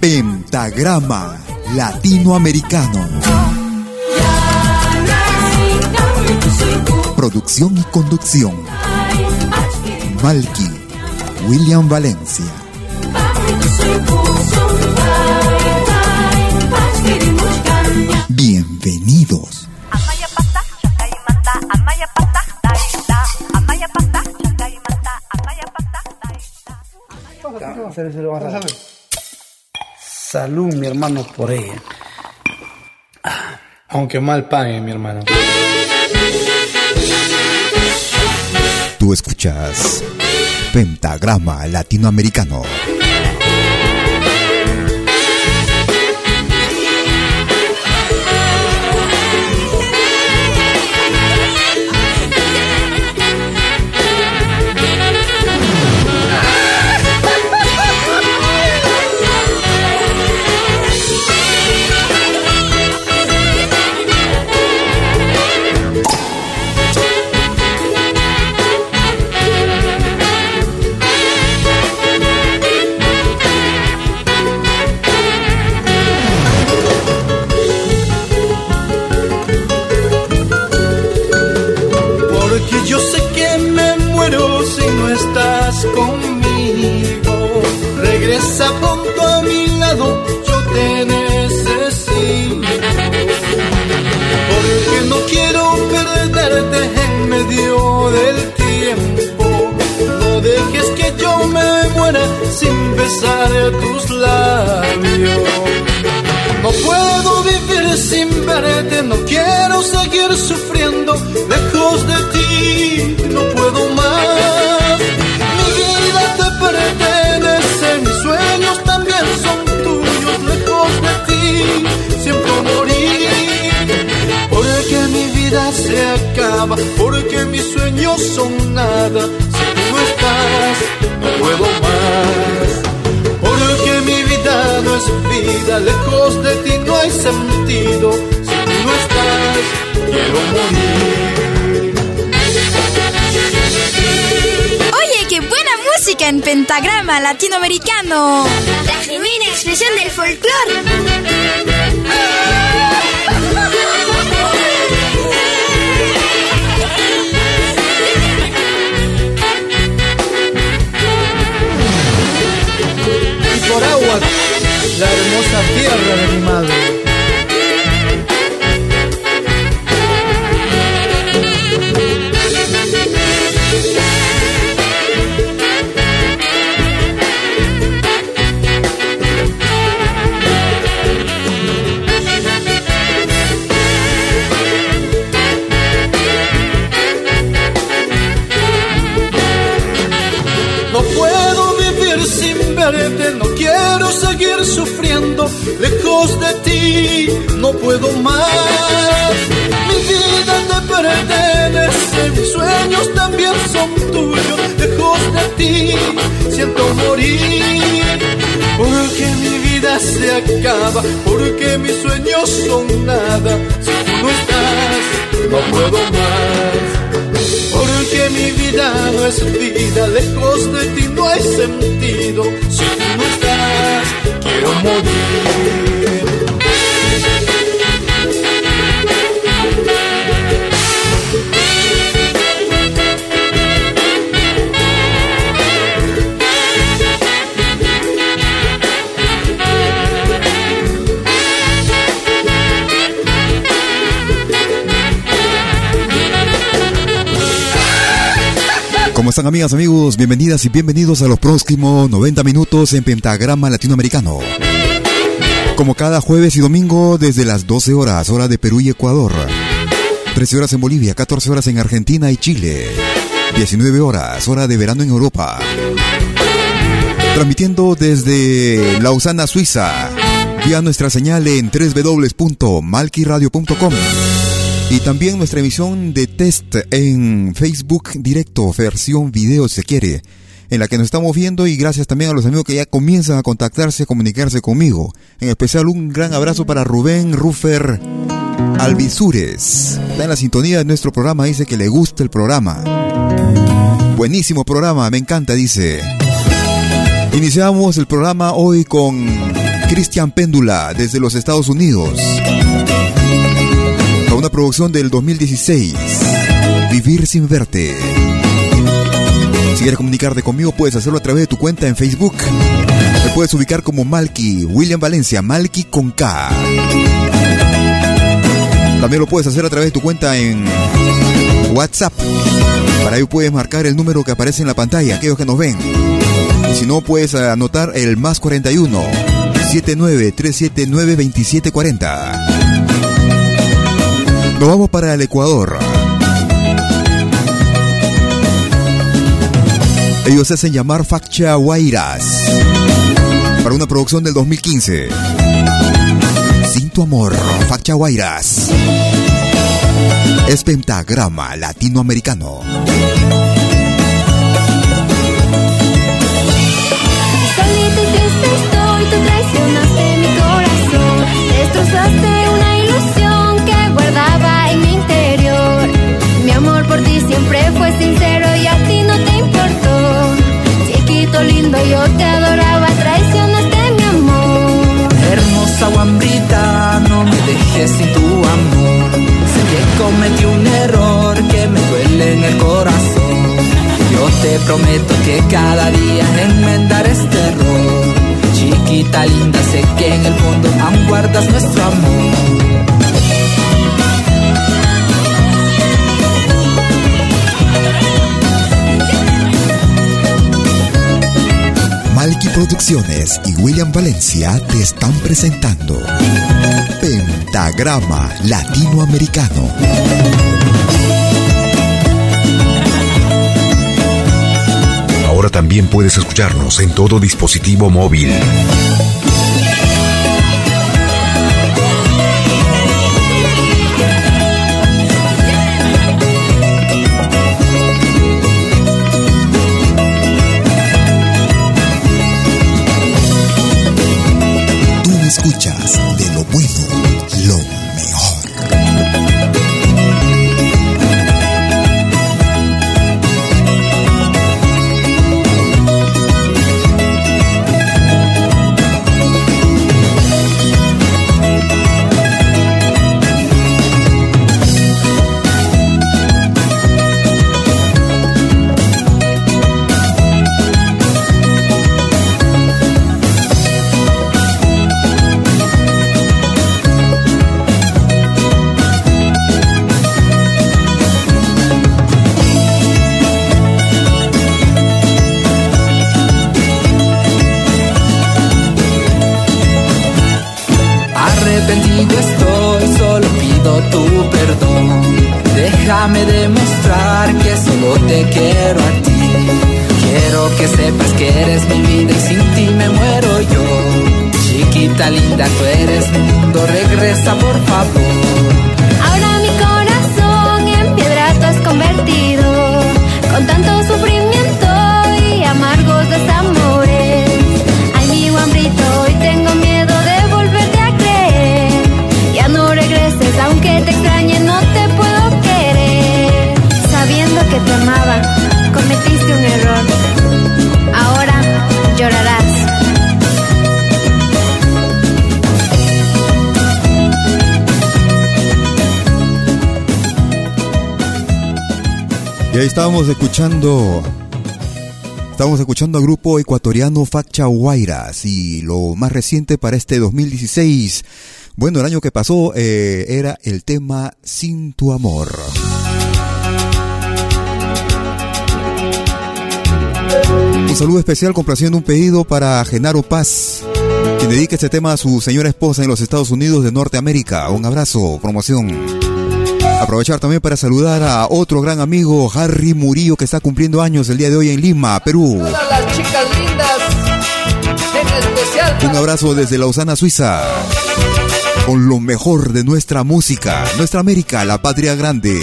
Pentagrama Latinoamericano. Producción y conducción. Malky, William Valencia. Bienvenidos. Salud, mi hermano, por ella. Aunque mal pague, mi hermano. Tú escuchas Pentagrama Latinoamericano. Besar tus labios. No puedo vivir sin verte, no quiero seguir sufriendo lejos de ti, no puedo más. Mi vida te pertenece, mis sueños también son tuyos, lejos de ti, siempre morir. Porque mi vida se acaba, porque mis sueños son nada, si tú no estás, no puedo más. Vida lejos de ti no hay sentido. Si tú no estás, quiero morir. Oye, qué buena música en pentagrama latinoamericano. La genuina expresión del folclore. Y por agua, la hermosa tierra de mi madre. Mis sueños también son tuyos, lejos de ti, siento morir. Porque mi vida se acaba, porque mis sueños son nada, si tú no estás, no puedo más. Porque mi vida no es vida, lejos de ti no hay sentido. Si tú no estás, quiero morir. Están amigas, amigos? Bienvenidas y bienvenidos a los próximos 90 minutos en Pentagrama Latinoamericano. Como cada jueves y domingo desde las 12 horas, hora de Perú y Ecuador. 13 horas en Bolivia, 14 horas en Argentina y Chile. 19 horas, hora de verano en Europa. Transmitiendo desde Lausana, Suiza, vía nuestra señal en www.malquiradio.com y también nuestra emisión de test en Facebook directo, versión video se quiere, en la que nos estamos viendo y gracias también a los amigos que ya comienzan a contactarse, a comunicarse conmigo. En especial un gran abrazo para Rubén Rufer Alvisures. Está en la sintonía de nuestro programa, dice que le gusta el programa. Buenísimo programa, me encanta, dice. Iniciamos el programa hoy con Cristian Péndula desde los Estados Unidos una producción del 2016, Vivir sin verte. Si quieres comunicarte conmigo, puedes hacerlo a través de tu cuenta en Facebook. Me puedes ubicar como Malky, William Valencia, Malky con K. También lo puedes hacer a través de tu cuenta en WhatsApp. Para ello puedes marcar el número que aparece en la pantalla, aquellos que nos ven. Y si no, puedes anotar el más 41 79 379 2740. Nos vamos para el Ecuador. Ellos se hacen llamar Faccha Guairas para una producción del 2015. Sin tu amor, Faccha Guairas. Es pentagrama latinoamericano. Solito y triste estoy, tú traicionaste mi corazón, destrozaste siempre fue sincero y a ti no te importó. Chiquito lindo, yo te adoraba, traicionaste mi amor. Hermosa guambrita, no me dejes sin tu amor. Sé que cometí un error que me duele en el corazón. Yo te prometo que cada día enmendar este error. Chiquita linda, sé que en el fondo aún guardas nuestro amor. Producciones y William Valencia te están presentando Pentagrama Latinoamericano. Ahora también puedes escucharnos en todo dispositivo móvil. linda, tú eres mi mundo, regresa por favor. Estábamos escuchando. Estamos escuchando al grupo ecuatoriano Facha Guairas y lo más reciente para este 2016. Bueno, el año que pasó eh, era el tema Sin tu amor. Un saludo especial complaciendo un pedido para Genaro Paz, quien dedica este tema a su señora esposa en los Estados Unidos de Norteamérica. Un abrazo, promoción. Aprovechar también para saludar a otro gran amigo, Harry Murillo, que está cumpliendo años el día de hoy en Lima, Perú. las chicas lindas, en especial. Un abrazo desde Lausana, Suiza. Con lo mejor de nuestra música, nuestra América, la patria grande.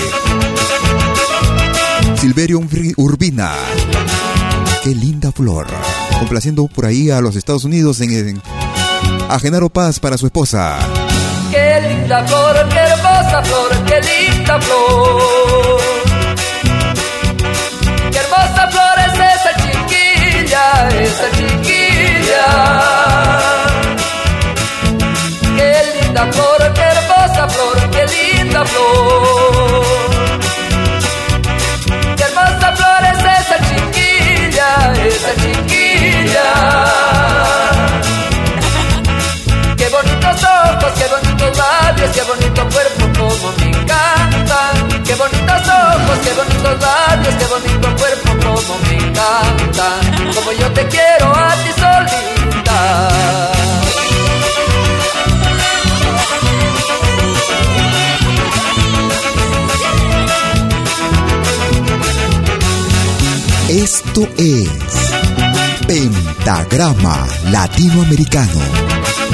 Silverio Urbina. Qué linda flor. Complaciendo por ahí a los Estados Unidos en, a Genaro Paz para su esposa. Qué linda flor, qué hermosa flor, qué linda flor. Qué hermosa flor es esa chiquilla, esa chiquilla. Qué linda flor, qué hermosa flor, qué linda flor. esa chiquilla. Qué bonitos ojos, qué bonitos labios, qué bonito cuerpo, como me encanta. Qué bonitos ojos, qué bonitos labios, qué bonito cuerpo, como me encanta. Como yo te quiero a ti solita. Esto es Pentagrama Latinoamericano,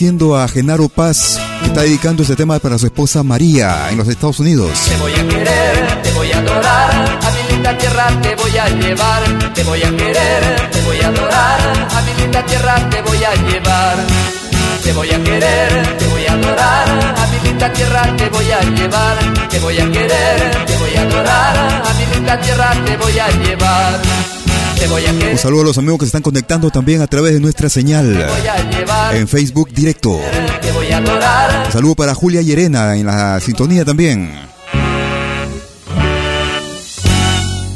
Complaciendo a Genaro Paz, que está dedicando este tema para su esposa María en los Estados Unidos. Te voy a querer, te voy a adorar, a mi linda tierra te voy a llevar. Te voy a querer, te voy a adorar, a mi linda tierra te voy a llevar. Te voy a querer, te voy a adorar, a mi linda tierra te voy a llevar. Te voy a querer, te voy a adorar, a mi linda tierra te voy a llevar. Un saludo a los amigos que se están conectando también a través de nuestra señal en Facebook directo. Un saludo para Julia Llerena en la sintonía también.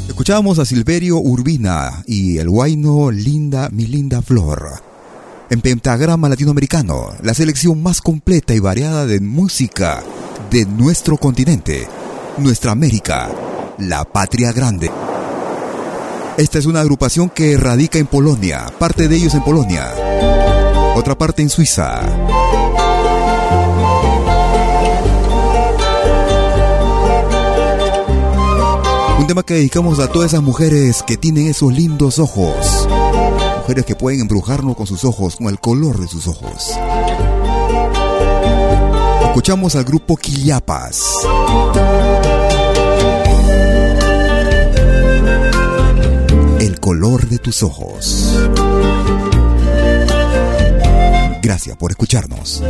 Escuchábamos a Silverio Urbina y el guayno Linda, mi linda flor. En Pentagrama Latinoamericano, la selección más completa y variada de música de nuestro continente, nuestra América, la patria grande. Esta es una agrupación que radica en Polonia, parte de ellos en Polonia, otra parte en Suiza. Un tema que dedicamos a todas esas mujeres que tienen esos lindos ojos. Mujeres que pueden embrujarnos con sus ojos, con el color de sus ojos. Escuchamos al grupo Quillapas. el color de tus ojos. Gracias por escucharnos.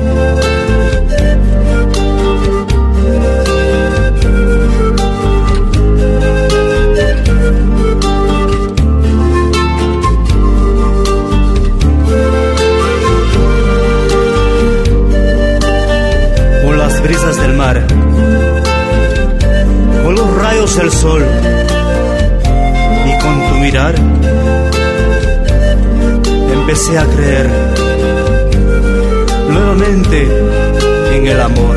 Por las brisas del mar, por los rayos del sol empecé a creer nuevamente en el amor.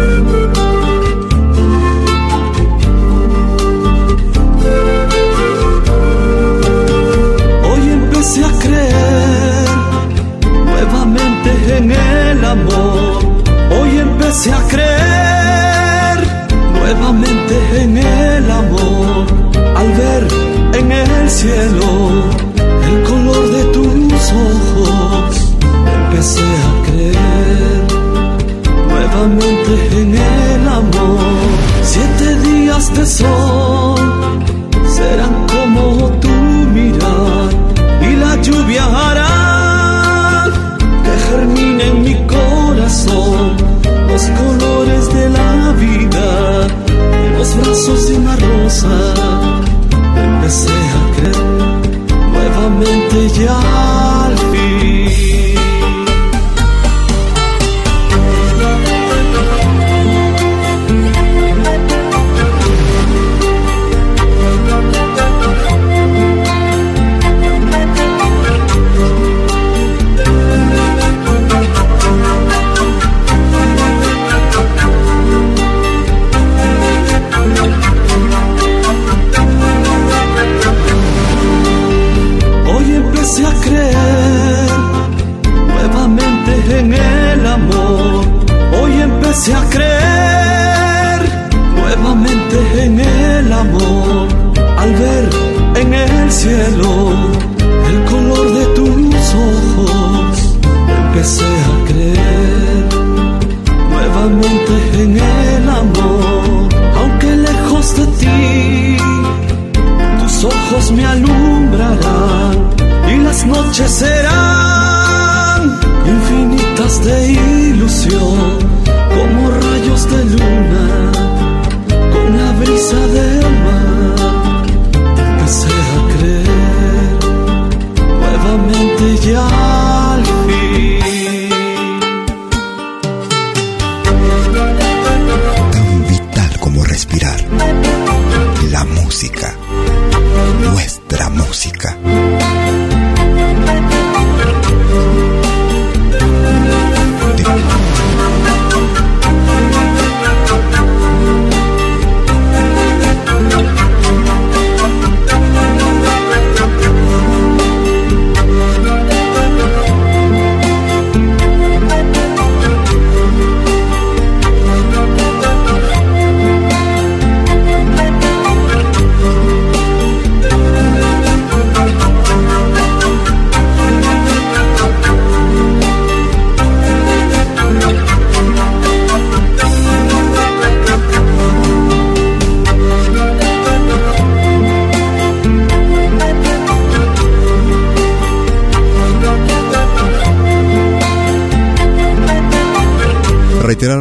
Hoy empecé a creer nuevamente en el amor. Hoy empecé a creer nuevamente en el amor al ver el cielo el color de tus ojos, empecé a creer nuevamente en el amor. Siete días de sol serán como tu mirar y la lluvia hará que germine en mi corazón los colores de la vida los brazos de una rosa. Nuevamente ya de ilusión,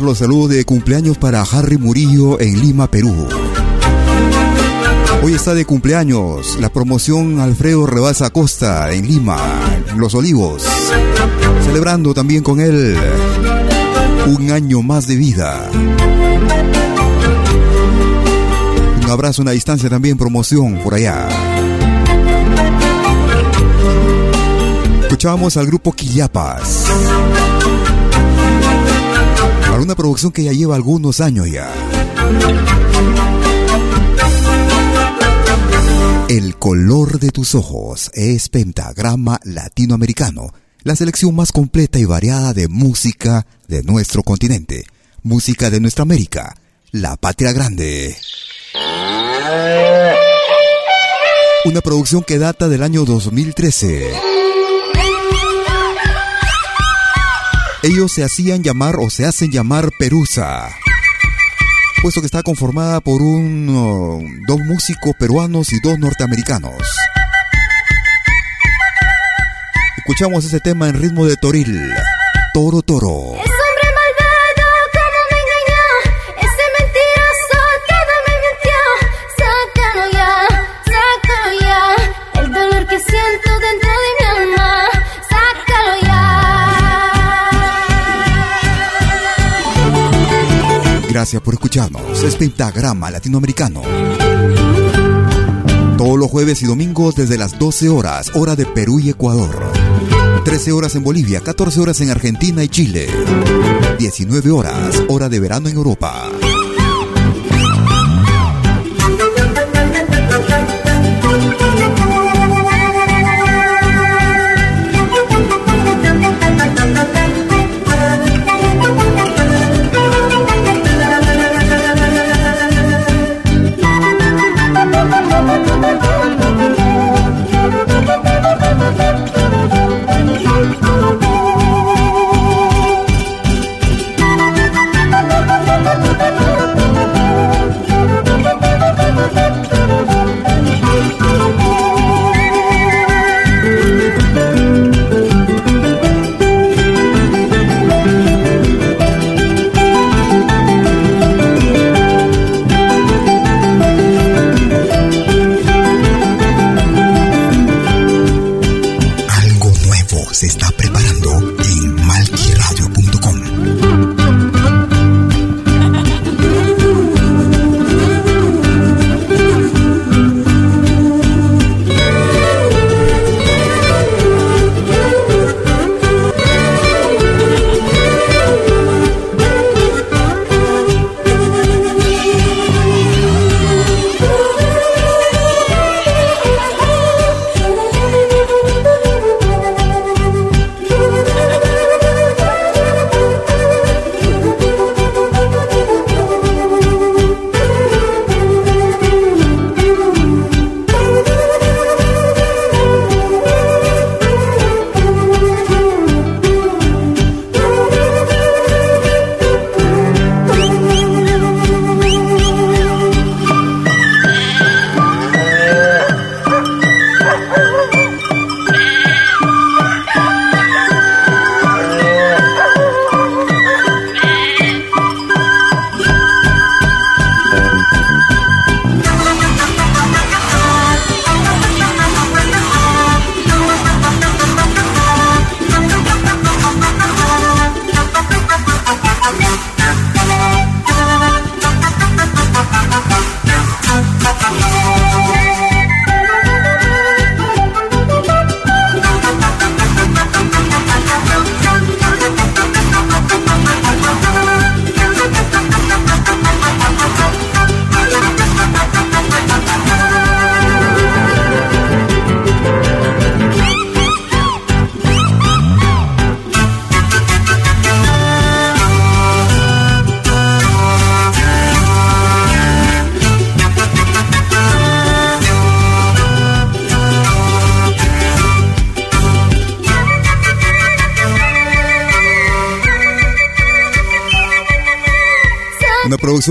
Los saludos de cumpleaños para Harry Murillo en Lima, Perú. Hoy está de cumpleaños la promoción Alfredo Rebasa Costa en Lima, Los Olivos. Celebrando también con él un año más de vida. Un abrazo, una distancia también, promoción por allá. Escuchábamos al grupo Quillapas. Para una producción que ya lleva algunos años ya. El color de tus ojos es pentagrama latinoamericano, la selección más completa y variada de música de nuestro continente, música de nuestra América, la patria grande. Una producción que data del año 2013. Ellos se hacían llamar o se hacen llamar Perusa, puesto que está conformada por un, uh, dos músicos peruanos y dos norteamericanos. Escuchamos ese tema en ritmo de toril, Toro Toro. Gracias por escucharnos. Es Pentagrama Latinoamericano. Todos los jueves y domingos desde las 12 horas, hora de Perú y Ecuador. 13 horas en Bolivia, 14 horas en Argentina y Chile. 19 horas, hora de verano en Europa.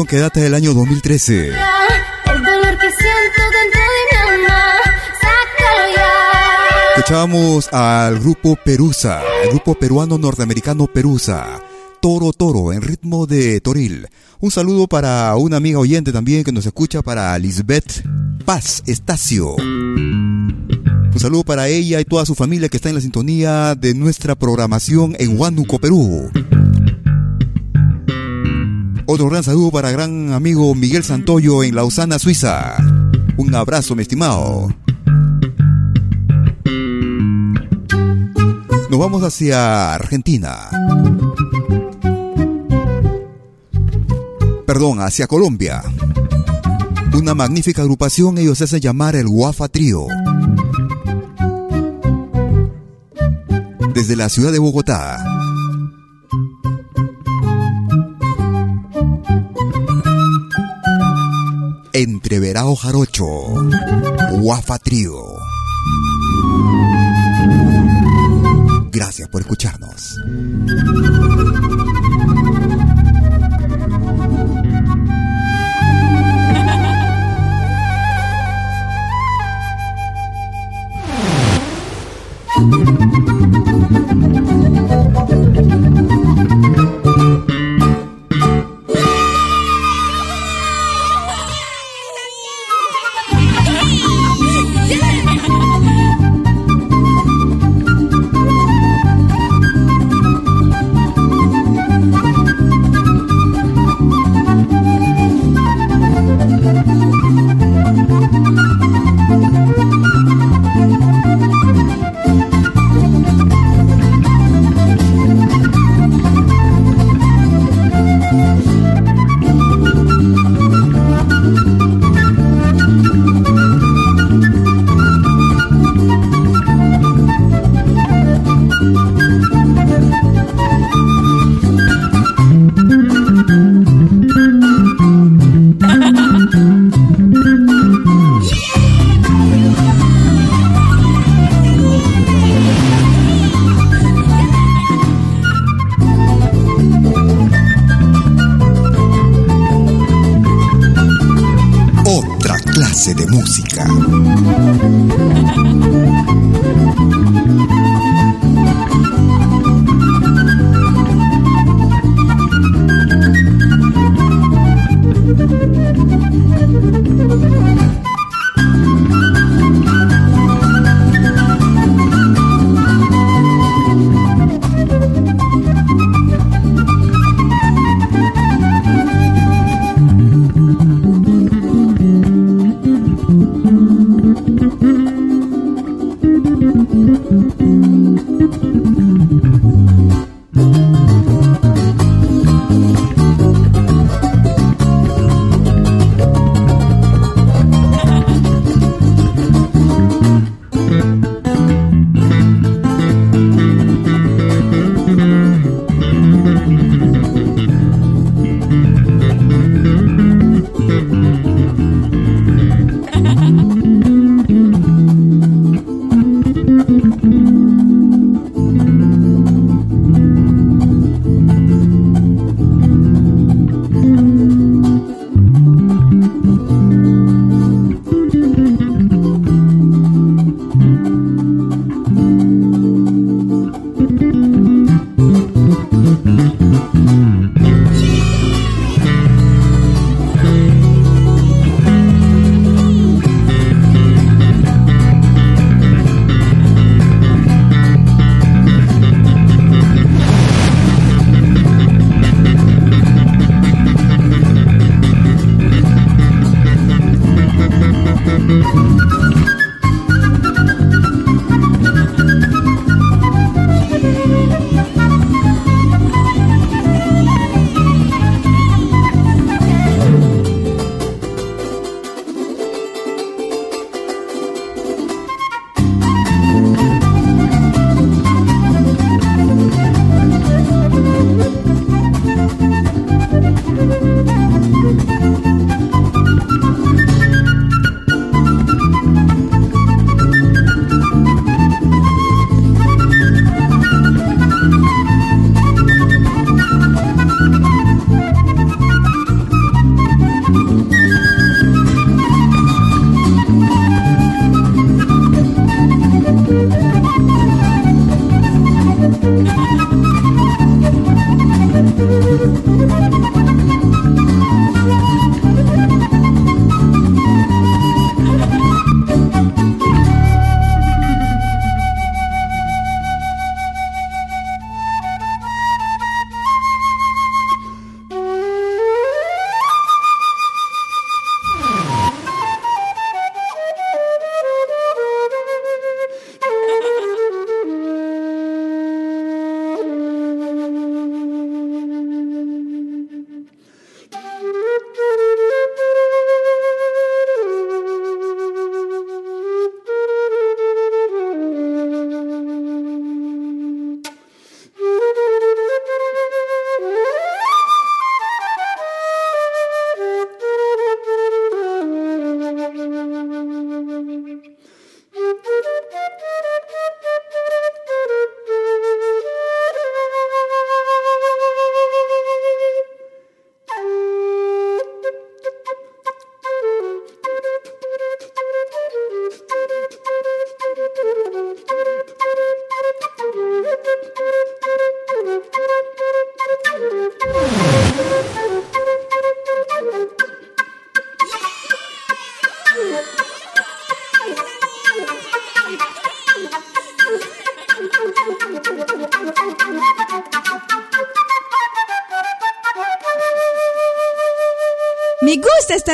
Que data del año 2013. Escuchábamos al grupo Perusa, el grupo peruano norteamericano Perusa. Toro Toro, en ritmo de Toril. Un saludo para una amiga oyente también que nos escucha, para Lisbeth Paz Estacio. Un saludo para ella y toda su familia que está en la sintonía de nuestra programación en Huánuco, Perú. Otro gran saludo para gran amigo Miguel Santoyo en Lausana, Suiza. Un abrazo, mi estimado. Nos vamos hacia Argentina. Perdón, hacia Colombia. Una magnífica agrupación, ellos hacen llamar el Guafa Trío. Desde la ciudad de Bogotá. Entreverao Jarocho, Guafa Trío. Gracias por escucharnos.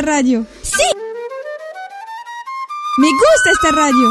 Radio. Sí. Me gusta esta radio.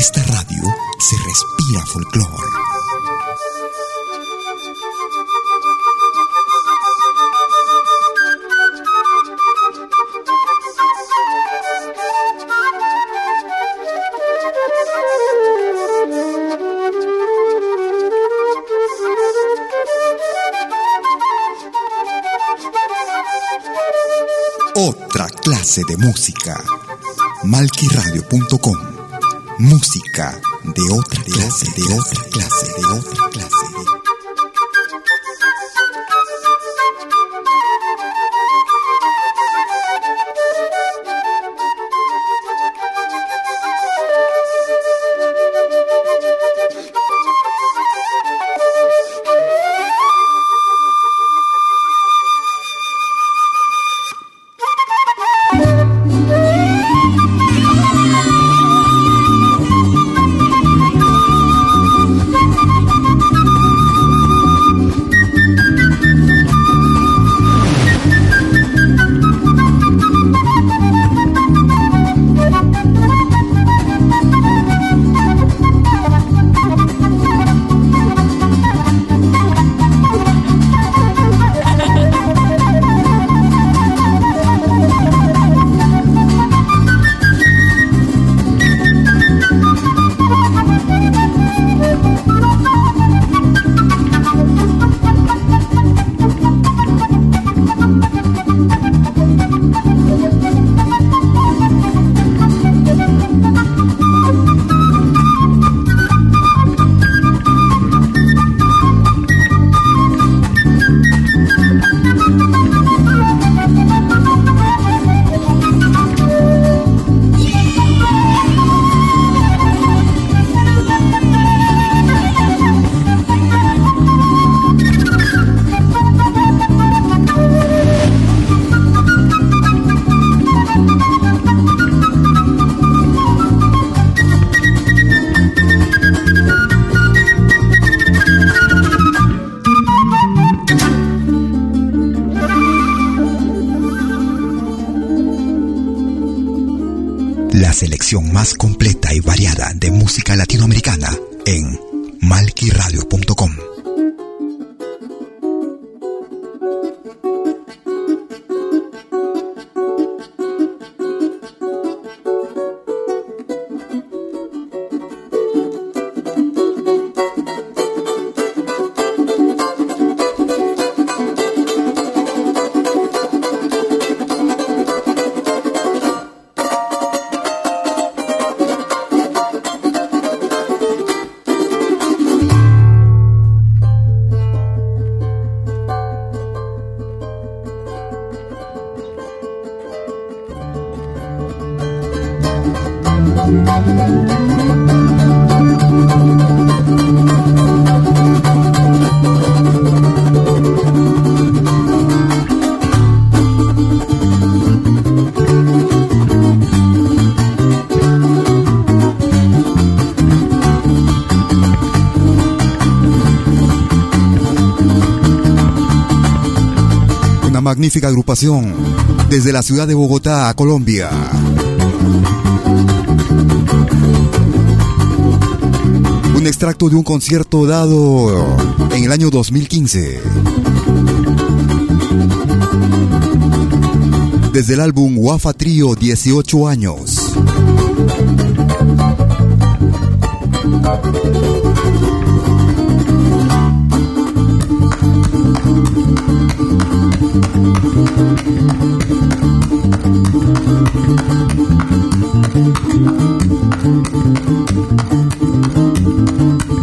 esta radio se respira folclor. Otra clase de música. Malquiradio.com Música de otra clase, de otra clase, de otra clase. En malquiradio.com. Magnífica agrupación desde la ciudad de Bogotá, Colombia. Un extracto de un concierto dado en el año 2015. Desde el álbum Wafa Trio 18 años. Thank you.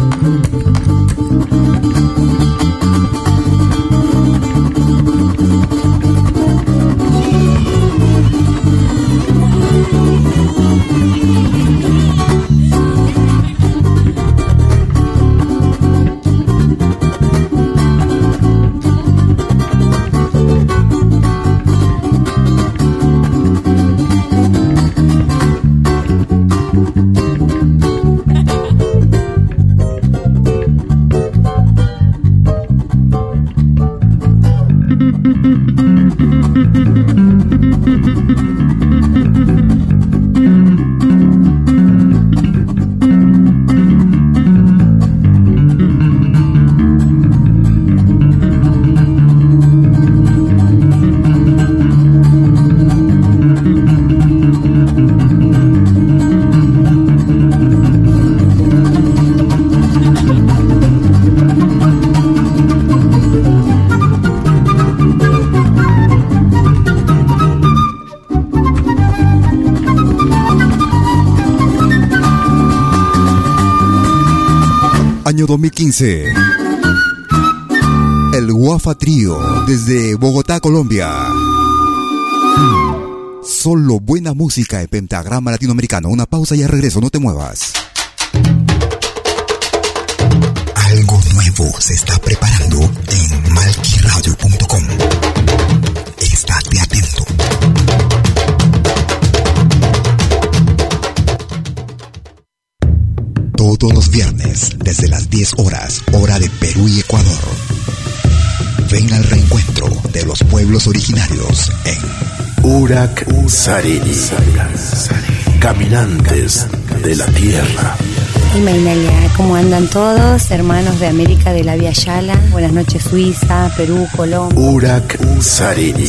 Año 2015. El Guafa Trío desde Bogotá, Colombia. Solo buena música en pentagrama latinoamericano. Una pausa y ya regreso, no te muevas. Algo nuevo se está preparando en malquiradio.com. Todos los viernes, desde las 10 horas, hora de Perú y Ecuador. Ven al reencuentro de los pueblos originarios en Urak Sariri. Caminantes de la Tierra. Y Mainalia, ¿cómo andan todos? Hermanos de América de la Via Yala. Buenas noches, Suiza, Perú, Colombia. Urak Sariri.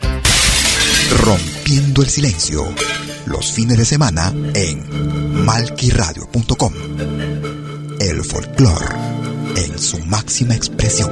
Rompiendo el Silencio. Los fines de semana en malquiradio.com el folclore en su máxima expresión.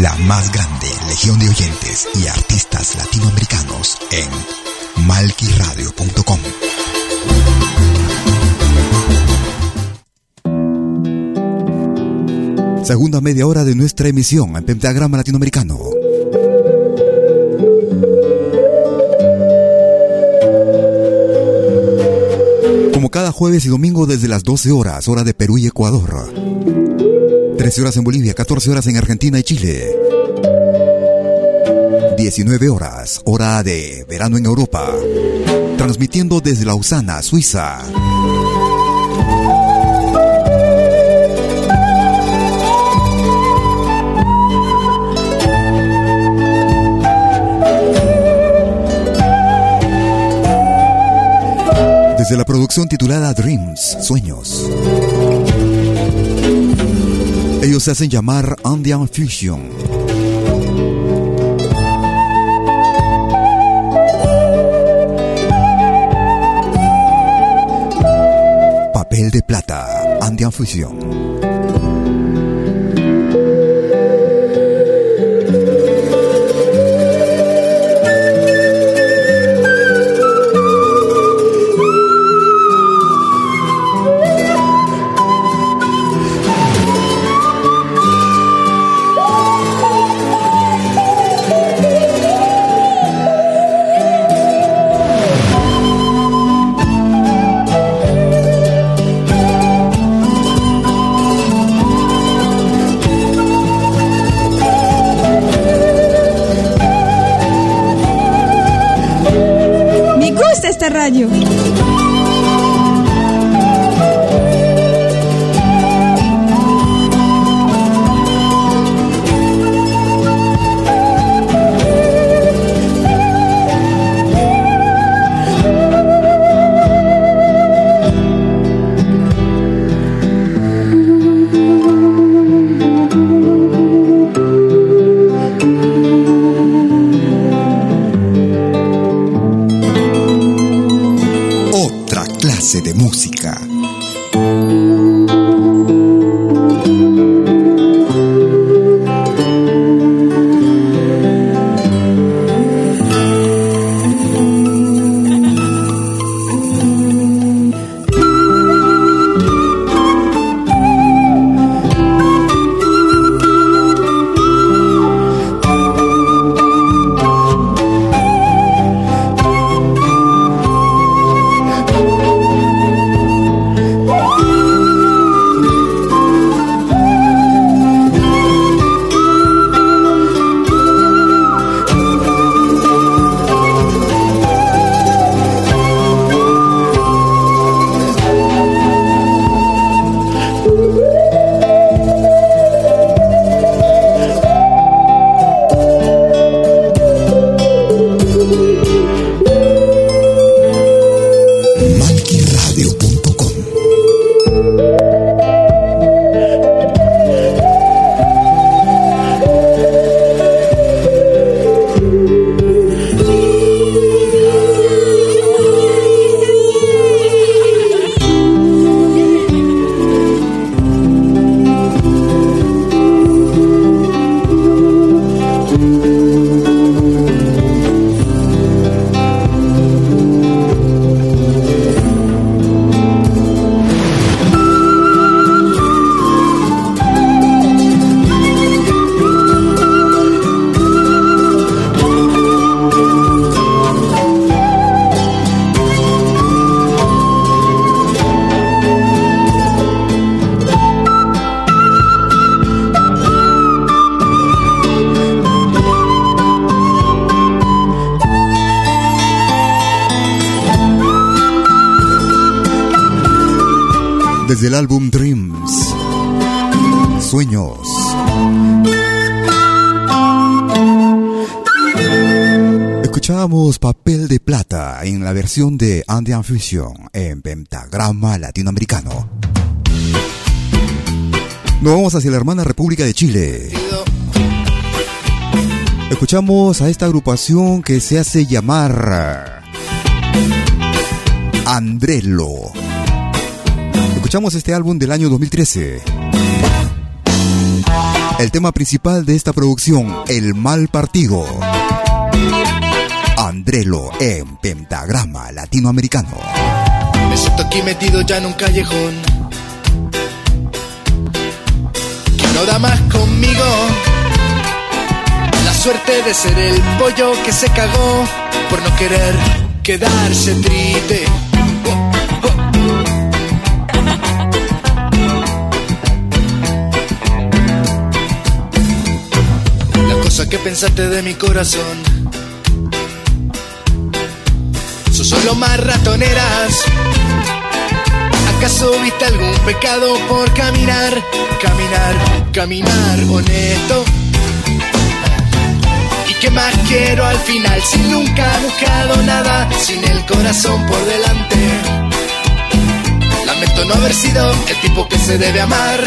La más grande legión de oyentes y artistas latinoamericanos en malquiradio.com. Segunda media hora de nuestra emisión en Pentagrama Latinoamericano. Jueves y domingo desde las 12 horas, hora de Perú y Ecuador. 13 horas en Bolivia, 14 horas en Argentina y Chile. 19 horas, hora de verano en Europa. Transmitiendo desde Lausana, Suiza. Desde la producción titulada Dreams, Sueños. Ellos se hacen llamar Andean Fusion. Papel de plata, Andean Fusion. Radio. De música. La versión de Andean Fusion en pentagrama latinoamericano. Nos vamos hacia la hermana República de Chile. Escuchamos a esta agrupación que se hace llamar Andrelo. Escuchamos este álbum del año 2013. El tema principal de esta producción, El Mal Partido. Andrelo en pentagrama latinoamericano. Me siento aquí metido ya en un callejón que no da más conmigo. La suerte de ser el pollo que se cagó por no querer quedarse triste. La cosa que pensaste de mi corazón son solo más ratoneras. ¿Acaso viste algún pecado por caminar, caminar, caminar honesto? ¿Y qué más quiero al final si nunca he buscado nada sin el corazón por delante? Lamento no haber sido el tipo que se debe amar.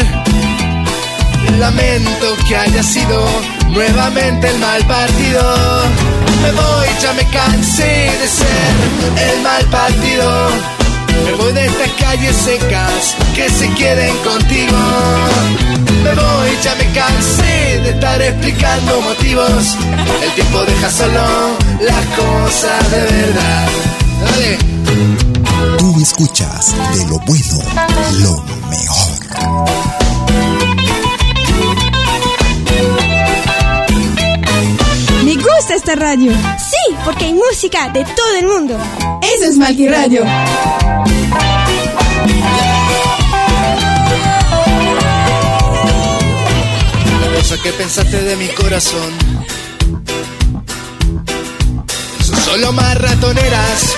Lamento que haya sido nuevamente el mal partido. Me voy, ya me cansé de ser el mal partido. Me voy de estas calles secas que se queden contigo. Me voy, ya me cansé de estar explicando motivos. El tiempo deja solo las cosas de verdad. Dale. Tú escuchas de lo bueno, lo mejor. Gusta esta radio. Sí, porque hay música de todo el mundo. Eso es Malqui Radio. cosa que pensaste de mi corazón. Son solo más ratoneras.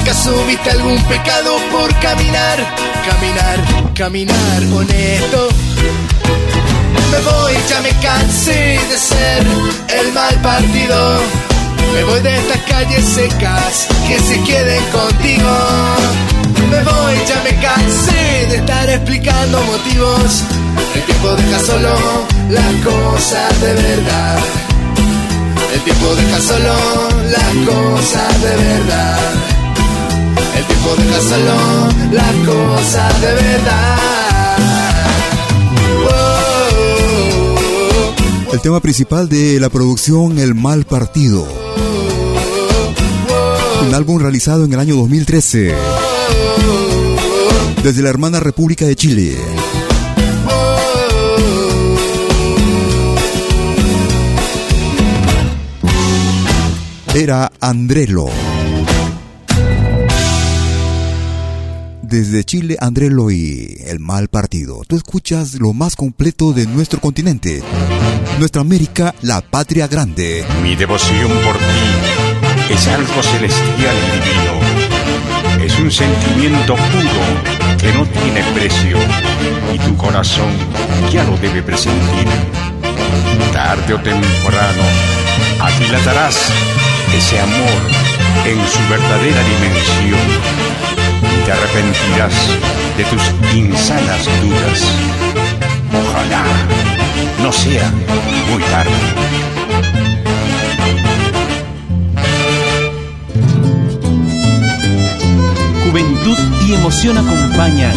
¿Acaso viste algún pecado por caminar? Caminar, caminar honesto. Me voy, ya me cansé de ser el mal partido. Me voy de estas calles secas que se queden contigo. Me voy, ya me cansé de estar explicando motivos. El tiempo deja solo las cosas de verdad. El tiempo deja solo las cosas de verdad. El tiempo deja solo las cosas de verdad. El tema principal de la producción El Mal Partido. Un álbum realizado en el año 2013. Desde la hermana República de Chile. Era Andrelo. Desde Chile, Andrelo y El Mal Partido. Tú escuchas lo más completo de nuestro continente. Nuestra América, la patria grande. Mi devoción por ti es algo celestial y divino. Es un sentimiento puro que no tiene precio y tu corazón ya lo debe presentir. Tarde o temprano aquilatarás ese amor en su verdadera dimensión te arrepentirás de tus insanas dudas. Ojalá no sea muy tarde. Juventud y emoción acompañan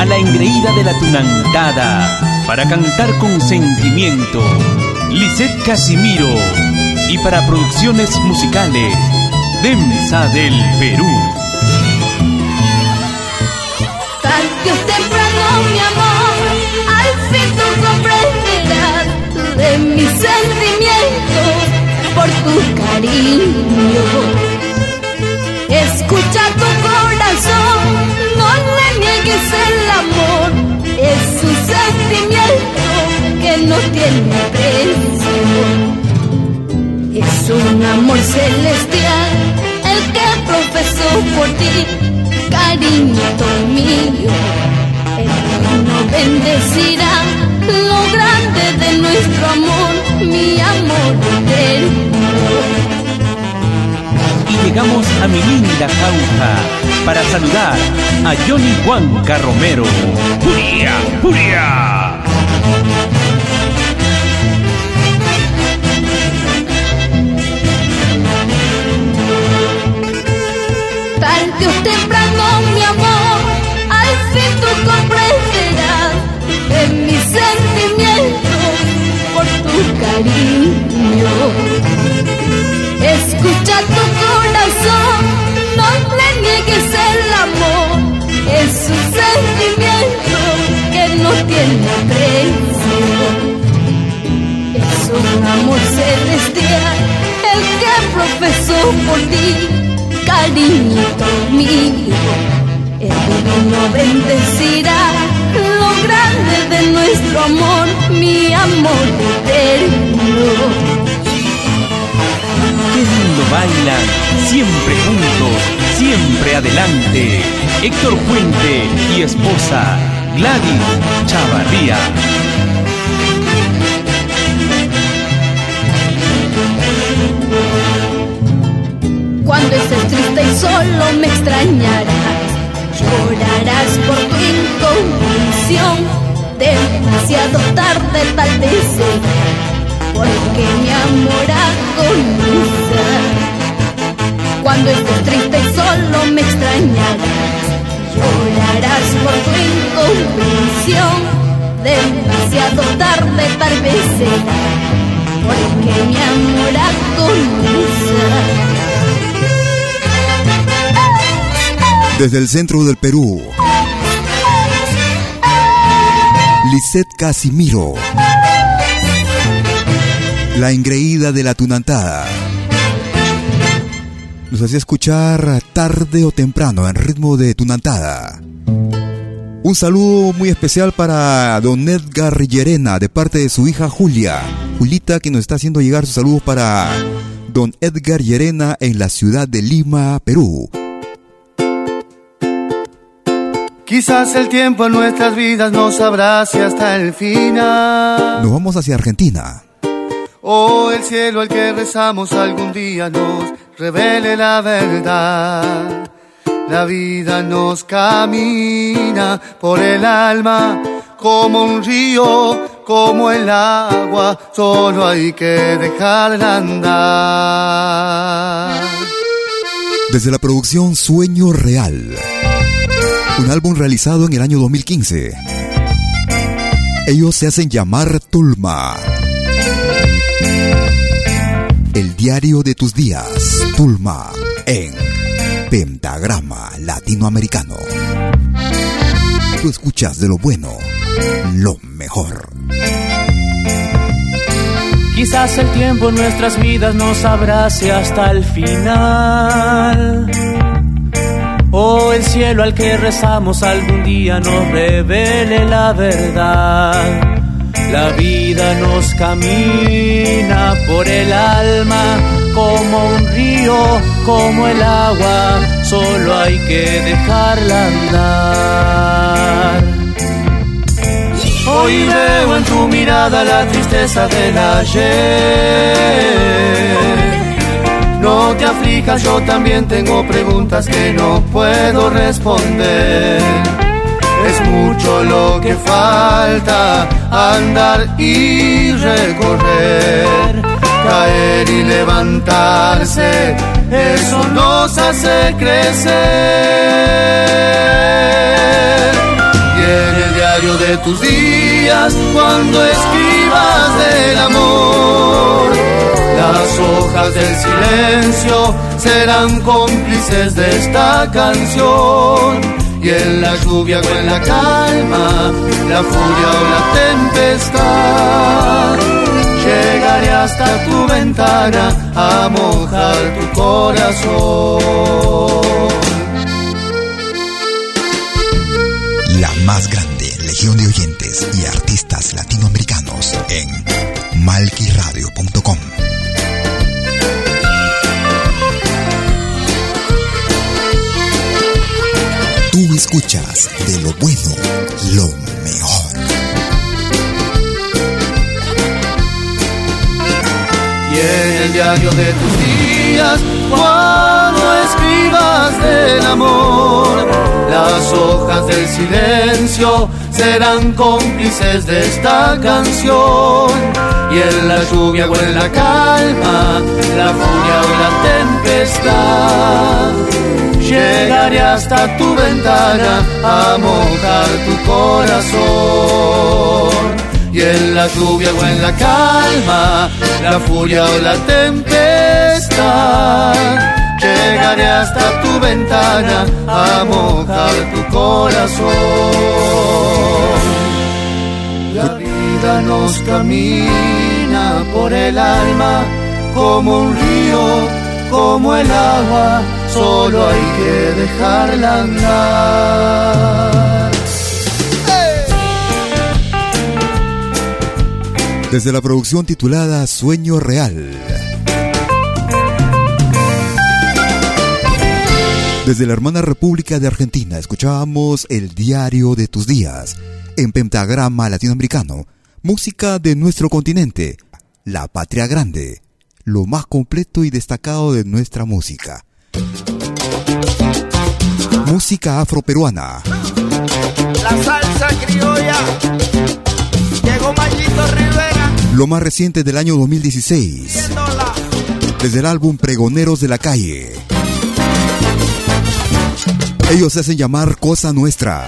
a la engreída de la tunantada para cantar con sentimiento. Lisette Casimiro y para producciones musicales, Demsa del Perú. Mi amor, al fin tú comprenderás de mis sentimientos por tu cariño. Escucha tu corazón, no le niegues el amor, es un sentimiento que no tiene precio. Es un amor celestial el que profesó por ti, cariñito mío. Divino bendecirá lo grande de nuestro amor, mi amor eterno. Y llegamos a mi linda jauja para saludar a Johnny Juanca Romero. ¡Furia! ¡Furia! Tarde o temprano, cariño. Escucha tu corazón, no le niegues el amor, es un sentimiento que no tiene precio. Es un amor celestial el que profesó por ti, cariñito mío. El divino bendecirá lo grande de nuestro amor, mi amor eterno. ¡Qué lindo bailan! Siempre juntos, siempre adelante. Héctor Puente y esposa Gladys Chavarría. Cuando estés triste y solo me extrañarás, llorarás por tu incondición. Demasiado tarde tal vez será, porque mi amor agoniza. Cuando estés triste y solo me extrañarás, Llorarás por tu incomprensión, demasiado tarde tal vez será, porque mi amor agoniza. Desde el centro del Perú, Lisette Casimiro, la engreída de la tunantada. Nos hacía escuchar tarde o temprano en ritmo de tunantada. Un saludo muy especial para don Edgar Llerena de parte de su hija Julia. Julita que nos está haciendo llegar sus saludos para don Edgar Llerena en la ciudad de Lima, Perú. Quizás el tiempo en nuestras vidas nos abrace hasta el final. Nos vamos hacia Argentina. Oh, el cielo al que rezamos algún día nos revele la verdad. La vida nos camina por el alma como un río, como el agua, solo hay que dejarla andar. Desde la producción Sueño Real, un álbum realizado en el año 2015. Ellos se hacen llamar Tulma. El diario de tus días, Tulma, en Pentagrama Latinoamericano. Tú escuchas de lo bueno, lo mejor. Quizás el tiempo en nuestras vidas nos abrace hasta el final. O el cielo al que rezamos algún día nos revele la verdad. La vida nos camina por el alma como un río, como el agua, solo hay que dejarla andar. Hoy veo en tu mirada la tristeza del ayer. No te aflijas, yo también tengo preguntas que no puedo responder. Es mucho lo que falta andar y recorrer, caer y levantarse, eso nos hace crecer. Y en el diario de tus días, cuando escribas del amor, las hojas del silencio serán cómplices de esta canción y en la lluvia o en la calma, la furia o la tempestad. Llegaré hasta tu ventana a mojar tu corazón. La más grande legión de oyentes y artistas latinoamericanos en malquiradio.com. Tú escuchas de lo bueno, lo mejor. Y en el diario de tus cuando escribas del amor, las hojas del silencio serán cómplices de esta canción. Y en la lluvia o en la calma, la furia o la tempestad llegaré hasta tu ventana a mojar tu corazón. Y en la lluvia o en la calma, la furia o la tempestad, llegaré hasta tu ventana a mojar tu corazón. La vida nos camina por el alma como un río, como el agua solo hay que dejarla andar. Desde la producción titulada Sueño Real. Desde la hermana República de Argentina escuchábamos El Diario de tus Días en Pentagrama Latinoamericano, música de nuestro continente, la patria grande, lo más completo y destacado de nuestra música. Música afroperuana. La salsa criolla. Llegó Machito Rivera. Lo más reciente del año 2016. Desde el álbum Pregoneros de la Calle. Ellos hacen llamar Cosa Nuestra.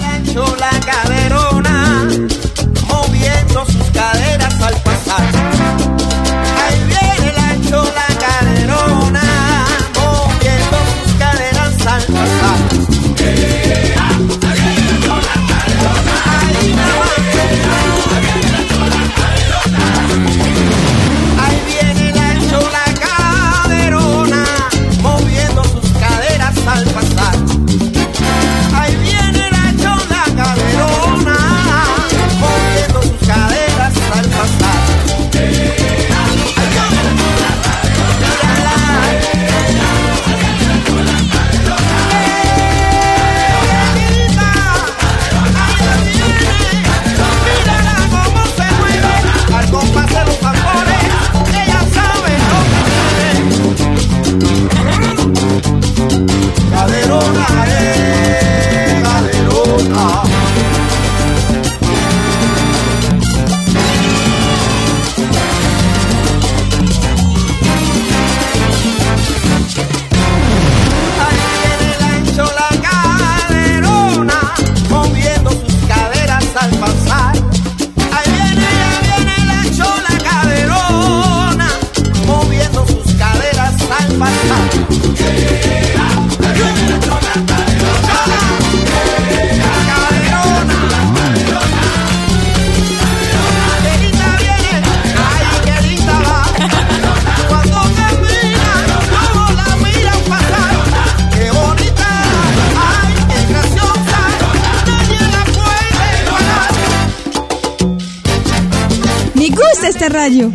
Radio.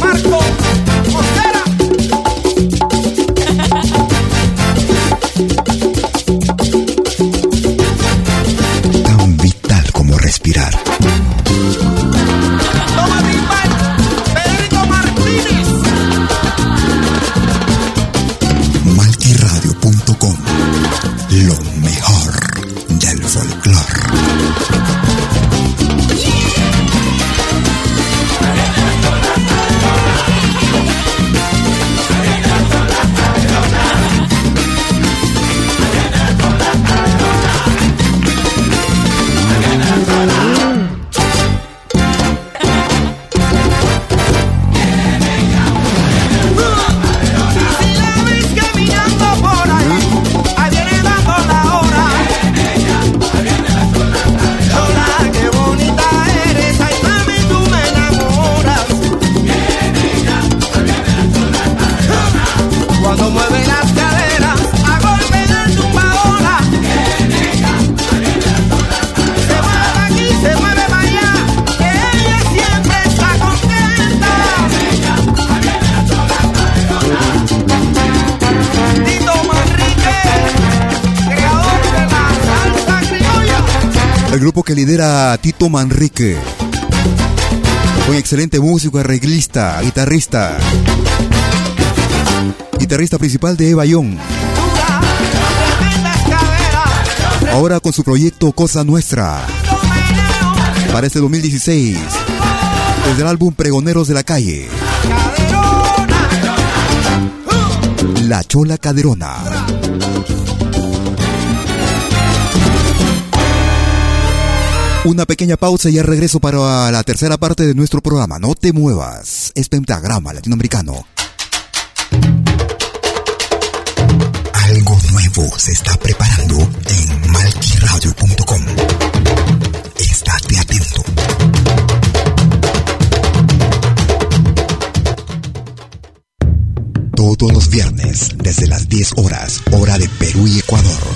Marco, Manrique. Un excelente músico, arreglista, guitarrista. Guitarrista principal de Eva Young. Ahora con su proyecto Cosa Nuestra. Para este 2016. Desde el álbum Pregoneros de la Calle. La Chola Caderona. Una pequeña pausa y ya regreso para la tercera parte de nuestro programa. No te muevas. Es Pentagrama Latinoamericano. Algo nuevo se está preparando en malquiradio.com. Estate atento. Todos los viernes, desde las 10 horas, hora de Perú y Ecuador.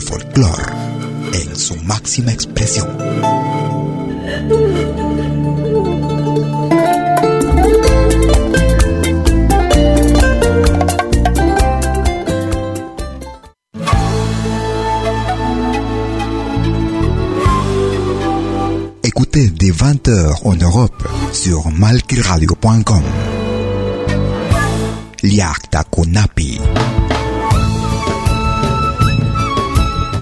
El folclore en su máxima expresión. Écoutez dès 20h en Europe sur malquiradio.com. Liakta Kunapi.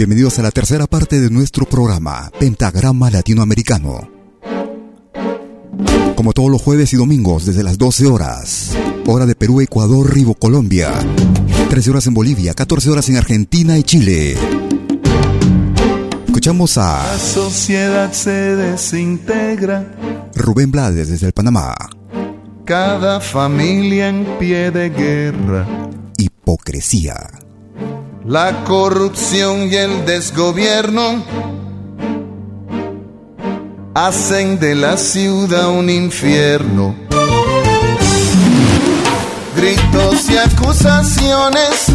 Bienvenidos a la tercera parte de nuestro programa, Pentagrama Latinoamericano. Como todos los jueves y domingos, desde las 12 horas, hora de Perú, Ecuador, Ribo, Colombia, 13 horas en Bolivia, 14 horas en Argentina y Chile. Escuchamos a La sociedad se desintegra, Rubén Blades desde el Panamá. cada familia en pie de guerra. Hipocresía. La corrupción y el desgobierno hacen de la ciudad un infierno. Gritos y acusaciones,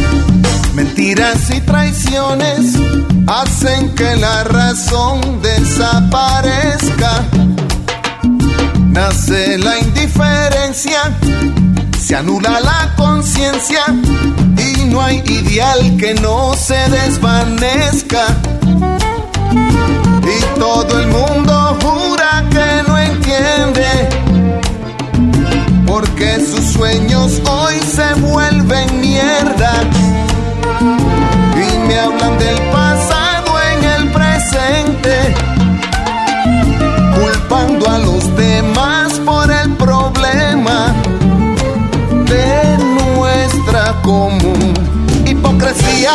mentiras y traiciones hacen que la razón desaparezca. Nace la indiferencia, se anula la conciencia y no hay ideal que no se desvanezca. Y todo el mundo jura que no entiende, porque sus sueños hoy se vuelven mierda. Y me hablan del pasado en el presente, común hipocresía.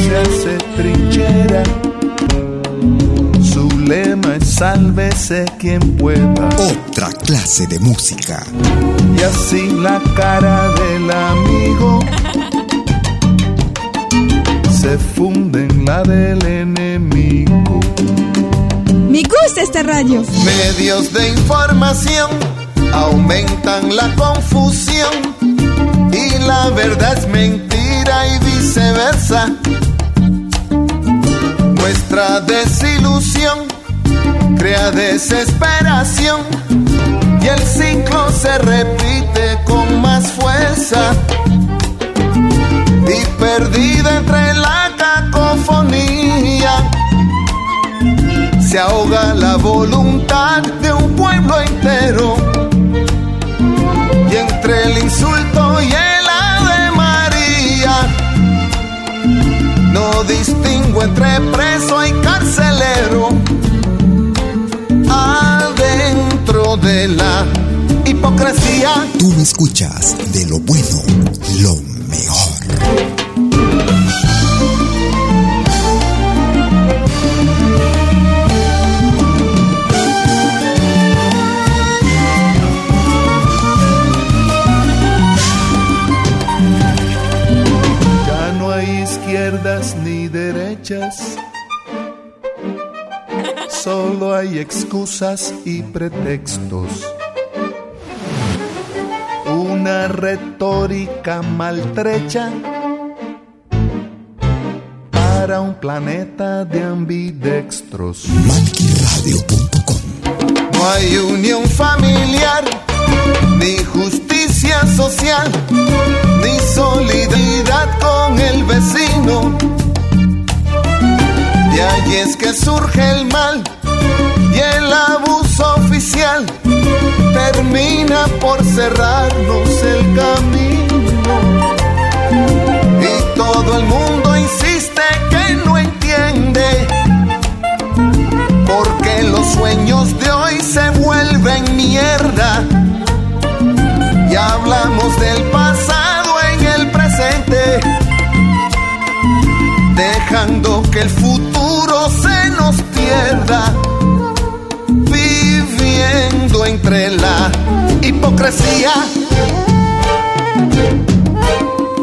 Se hace trinchera, su lema es sálvese quien pueda. Otra clase de música. Y así la cara del amigo se funde en la del enemigo. Me gusta esta radio. Medios de información aumentan la confusión y la verdad es mentira y viceversa. Nuestra desilusión crea desesperación y el ciclo se repite con más fuerza. Y perdida entre la cacofonía, se ahoga la voluntad de un pueblo entero. Y entre el insulto y el Ave María, no distingo entre preso y carcelero. Adentro de la hipocresía. Tú lo escuchas de lo bueno, lo mejor. Izquierdas ni derechas, solo hay excusas y pretextos. Una retórica maltrecha para un planeta de ambidextros. No hay unión familiar, ni justicia social, ni solidaridad con el vecino. De ahí es que surge el mal y el abuso oficial termina por cerrarnos el camino. Y todo el mundo insiste que no entiende porque los sueños de hoy se vuelven mierda. Hablamos del pasado en el presente, dejando que el futuro se nos pierda, viviendo entre la hipocresía.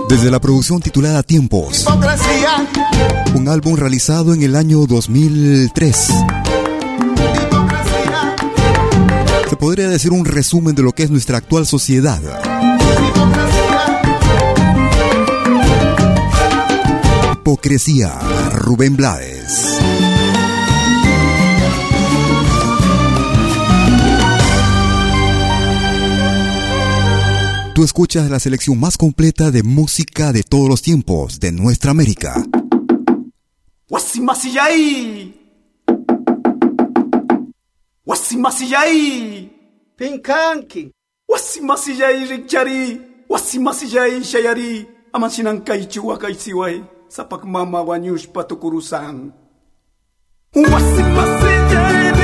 Desde la producción titulada Tiempos, Hipocresía, un álbum realizado en el año 2003. Podría decir un resumen de lo que es nuestra actual sociedad. Hipocresía, Rubén Blades. Tú escuchas la selección más completa de música de todos los tiempos de nuestra América. wasimasiyai. Penkanki wasimasiyai rikchari wasimasiyai shayari. Amashinankaychu waqaysiway sapak mama wañushpa tukurusan. Wasimasiyai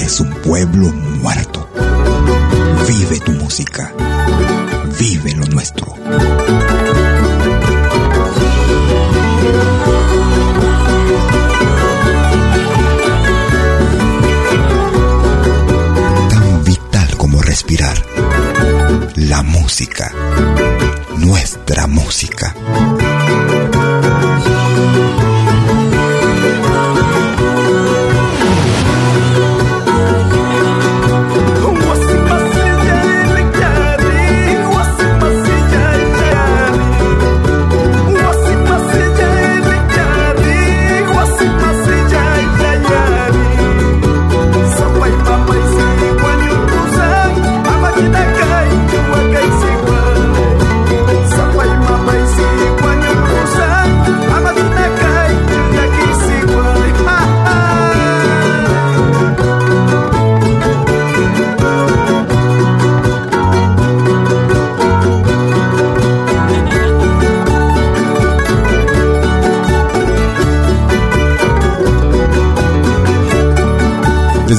es un pueblo muerto. Vive tu música. Vive lo nuestro. Tan vital como respirar. La música. Nuestra música.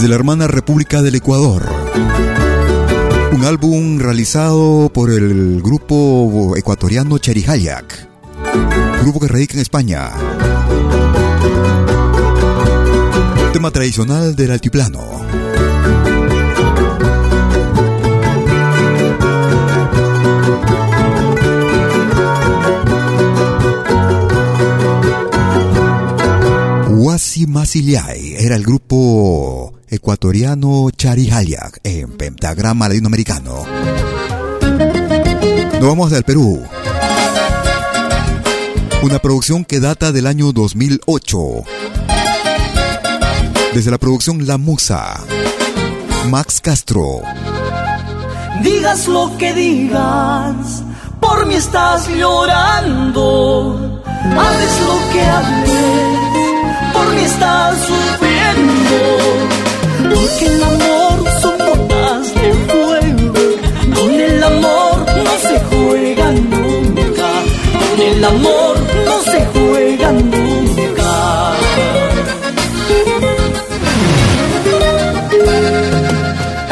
Desde la hermana República del Ecuador. Un álbum realizado por el grupo ecuatoriano Cherihayak, grupo que radica en España. Tema tradicional del altiplano. Wasi Masiliay era el grupo ecuatoriano Charihayak en pentagrama latinoamericano. Nos vamos al Perú. Una producción que data del año 2008. Desde la producción La Musa. Max Castro. Digas lo que digas, por mí estás llorando. Hables lo que hables, por mí estás sufriendo. Porque el amor son botas de fuego. Con el amor no se juega nunca. Con el amor no se juega nunca.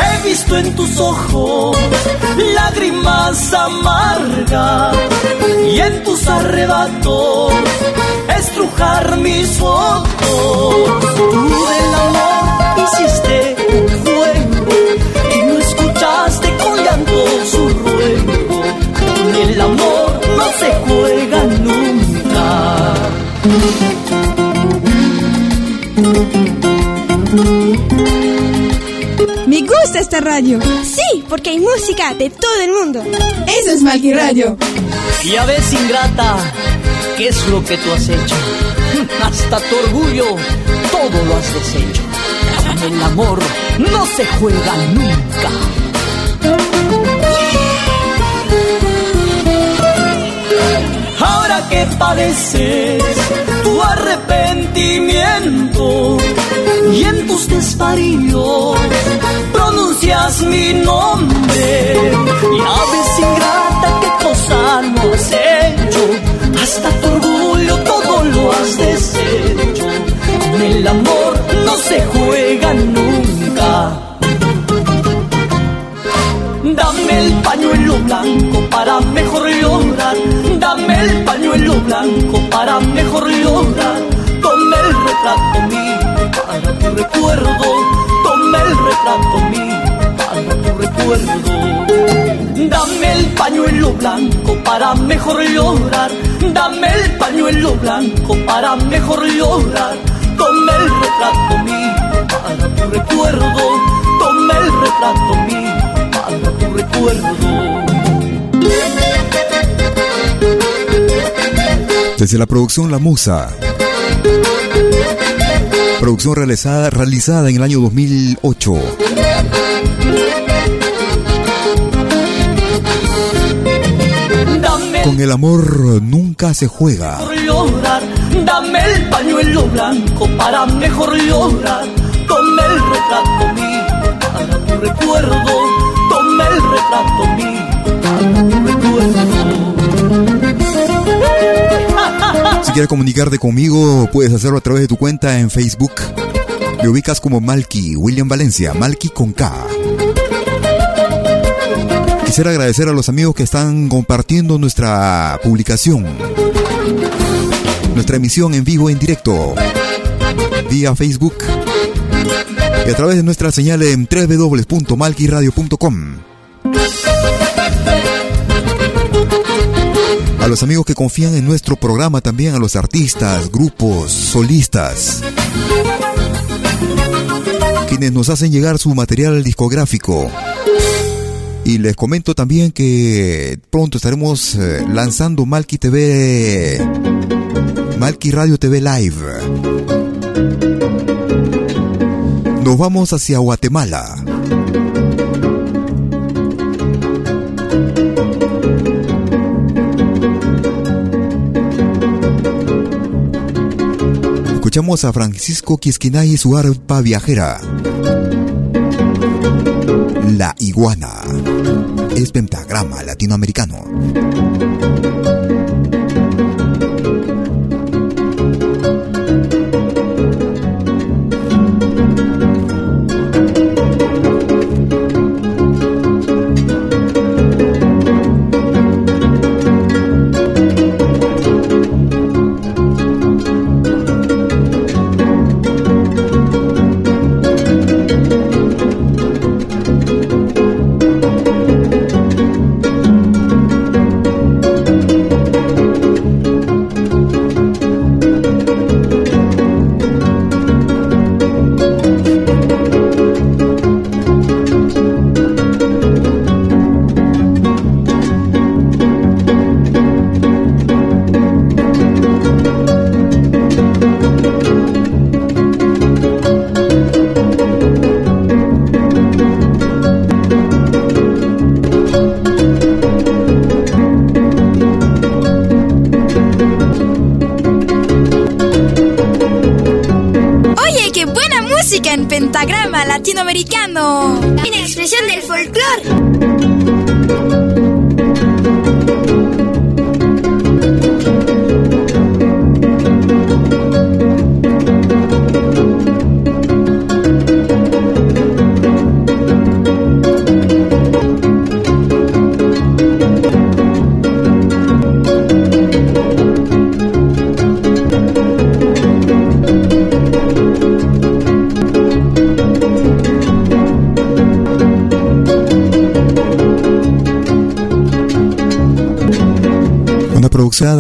He visto en tus ojos lágrimas amargas y en tus arrebatos estrujar mis fotos. No se juega nunca. Me gusta esta radio. Sí, porque hay música de todo el mundo. Eso es Malqui Radio. Ya ves, ingrata, ¿qué es lo que tú has hecho? Hasta tu orgullo, todo lo has deshecho. Con el amor no se juega nunca. Que padeces tu arrepentimiento y en tus desvaríos pronuncias mi nombre. Ya ves, ingrata, qué cosa no has hecho. Hasta tu orgullo todo lo has deshecho. Con el amor no se juega nunca. Dame el pañuelo blanco para mejor llorar. El pañuelo blanco para mejor llorar. Tome el retrato mío para tu recuerdo. Tome el retrato mío para tu recuerdo. Dame el pañuelo blanco para mejor llorar. Dame el pañuelo blanco para mejor llorar. Tome el retrato mío para tu recuerdo. Tome el retrato mío para tu recuerdo. Desde la producción La Musa. Producción realizada, realizada en el año 2008. Con el amor nunca se juega. Llorar, dame el pañuelo blanco para mejor llorar. Tome el retrato mío para tu recuerdo. Quieres comunicarte conmigo, puedes hacerlo a través de tu cuenta en Facebook. Me ubicas como Malky, William Valencia, Malky con K. Quisiera agradecer a los amigos que están compartiendo nuestra publicación, nuestra emisión en vivo en directo, vía Facebook y a través de nuestra señal en www.malquiradio.com. A los amigos que confían en nuestro programa también, a los artistas, grupos, solistas, quienes nos hacen llegar su material discográfico. Y les comento también que pronto estaremos eh, lanzando Malki TV, Malki Radio TV Live. Nos vamos hacia Guatemala. Escuchamos a Francisco Quisquinay y su arpa viajera. La iguana es pentagrama latinoamericano.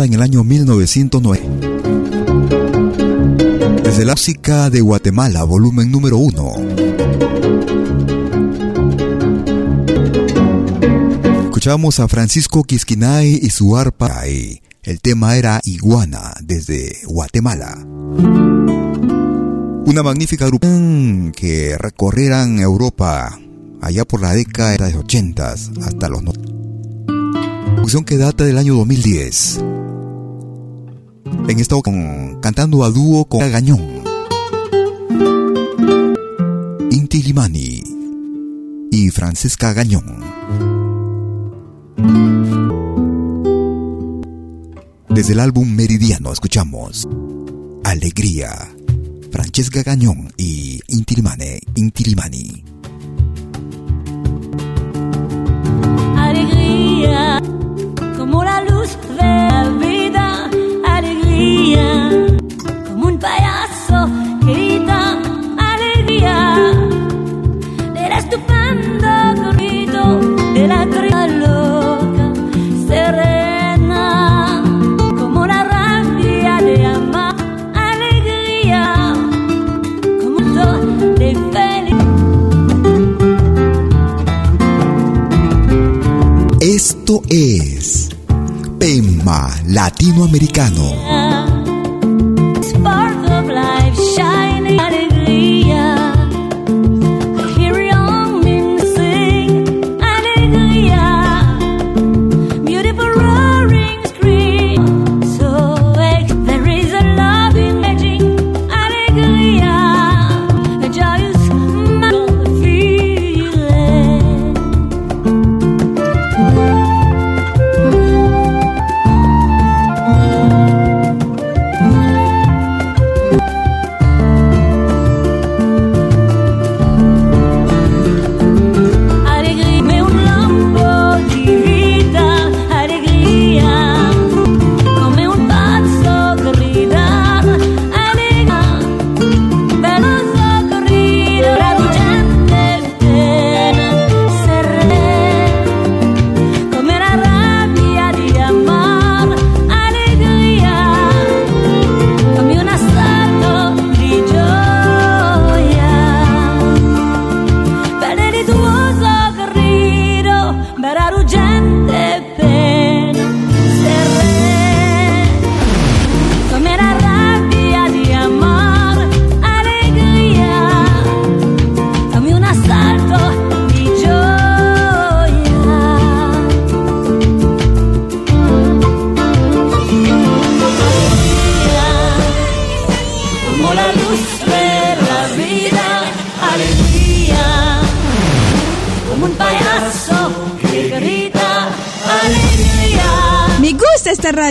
En el año 1909. Desde la música de Guatemala, volumen número 1. Escuchamos a Francisco Quisquinay y su arpa. El tema era Iguana desde Guatemala. Una magnífica agrupación que recorrieran Europa allá por la década de los 80 hasta los 90 producción que data del año 2010. En esta ocasión, cantando a dúo con Gañón, Inti Limani y Francesca Gañón. Desde el álbum Meridiano escuchamos Alegría, Francesca Gañón y Inti Limani. Esto es Pema Latinoamericano.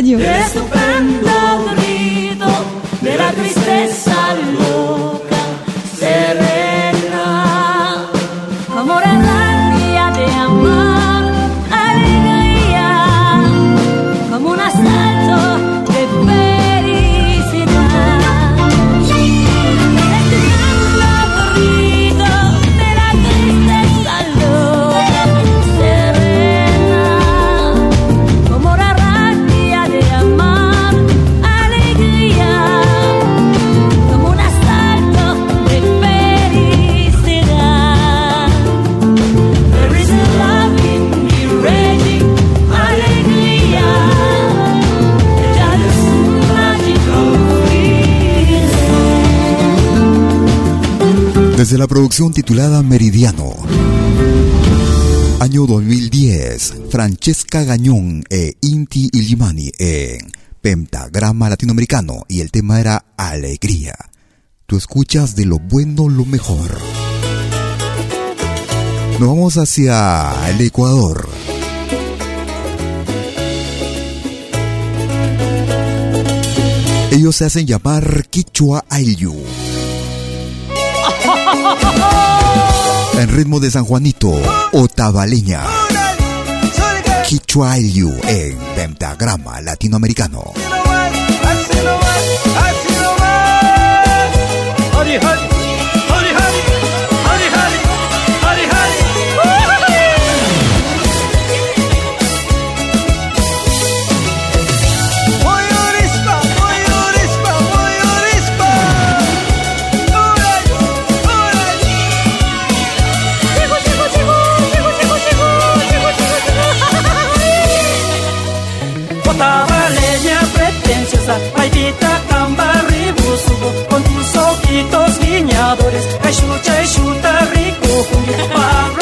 Radio. Estupendo grito de la tristeza Desde la producción titulada Meridiano. Año 2010, Francesca Gañón e Inti Illimani en Pentagrama Latinoamericano y el tema era Alegría. Tú escuchas de lo bueno lo mejor. Nos vamos hacia el Ecuador. Ellos se hacen llamar Quichua Ayllu. En ritmo de San Juanito, Otavaleña. Kichwa en pentagrama latinoamericano. Jaisu, Jaisu, tariku kumpang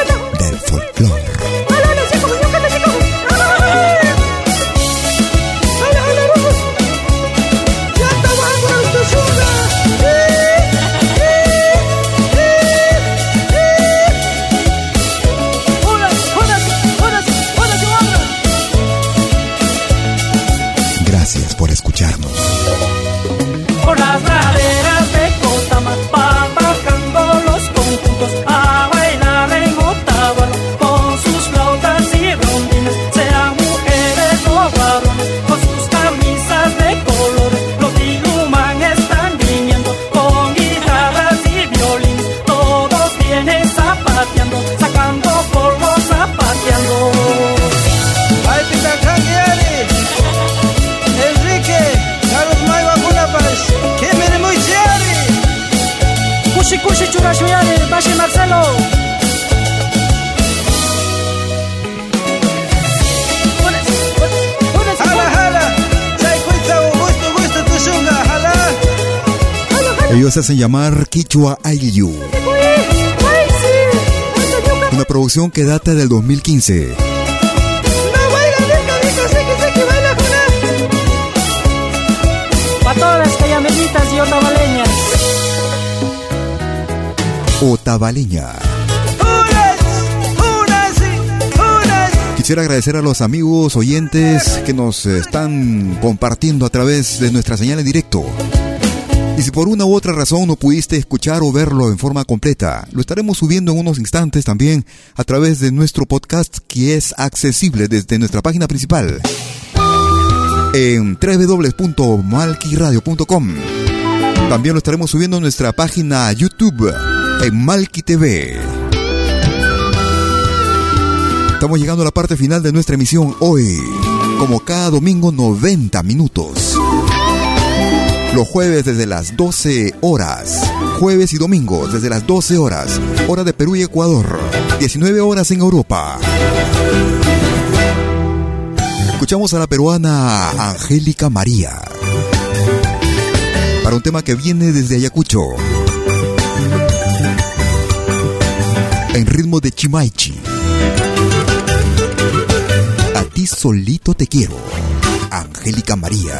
Se hacen llamar Quichua Ayllu. Una producción que data del 2015. Pa' todas las callamelitas y otavaleñas. Otavaleña. Quisiera agradecer a los amigos oyentes que nos están compartiendo a través de nuestra señal en directo. Y si por una u otra razón no pudiste escuchar o verlo en forma completa, lo estaremos subiendo en unos instantes también a través de nuestro podcast que es accesible desde nuestra página principal en www.malquiradio.com. También lo estaremos subiendo en nuestra página YouTube en Malqui TV. Estamos llegando a la parte final de nuestra emisión hoy. Como cada domingo, 90 minutos. Los jueves desde las 12 horas. Jueves y domingos desde las 12 horas. Hora de Perú y Ecuador. 19 horas en Europa. Escuchamos a la peruana Angélica María. Para un tema que viene desde Ayacucho. En ritmo de Chimaichi. A ti solito te quiero. Angélica María.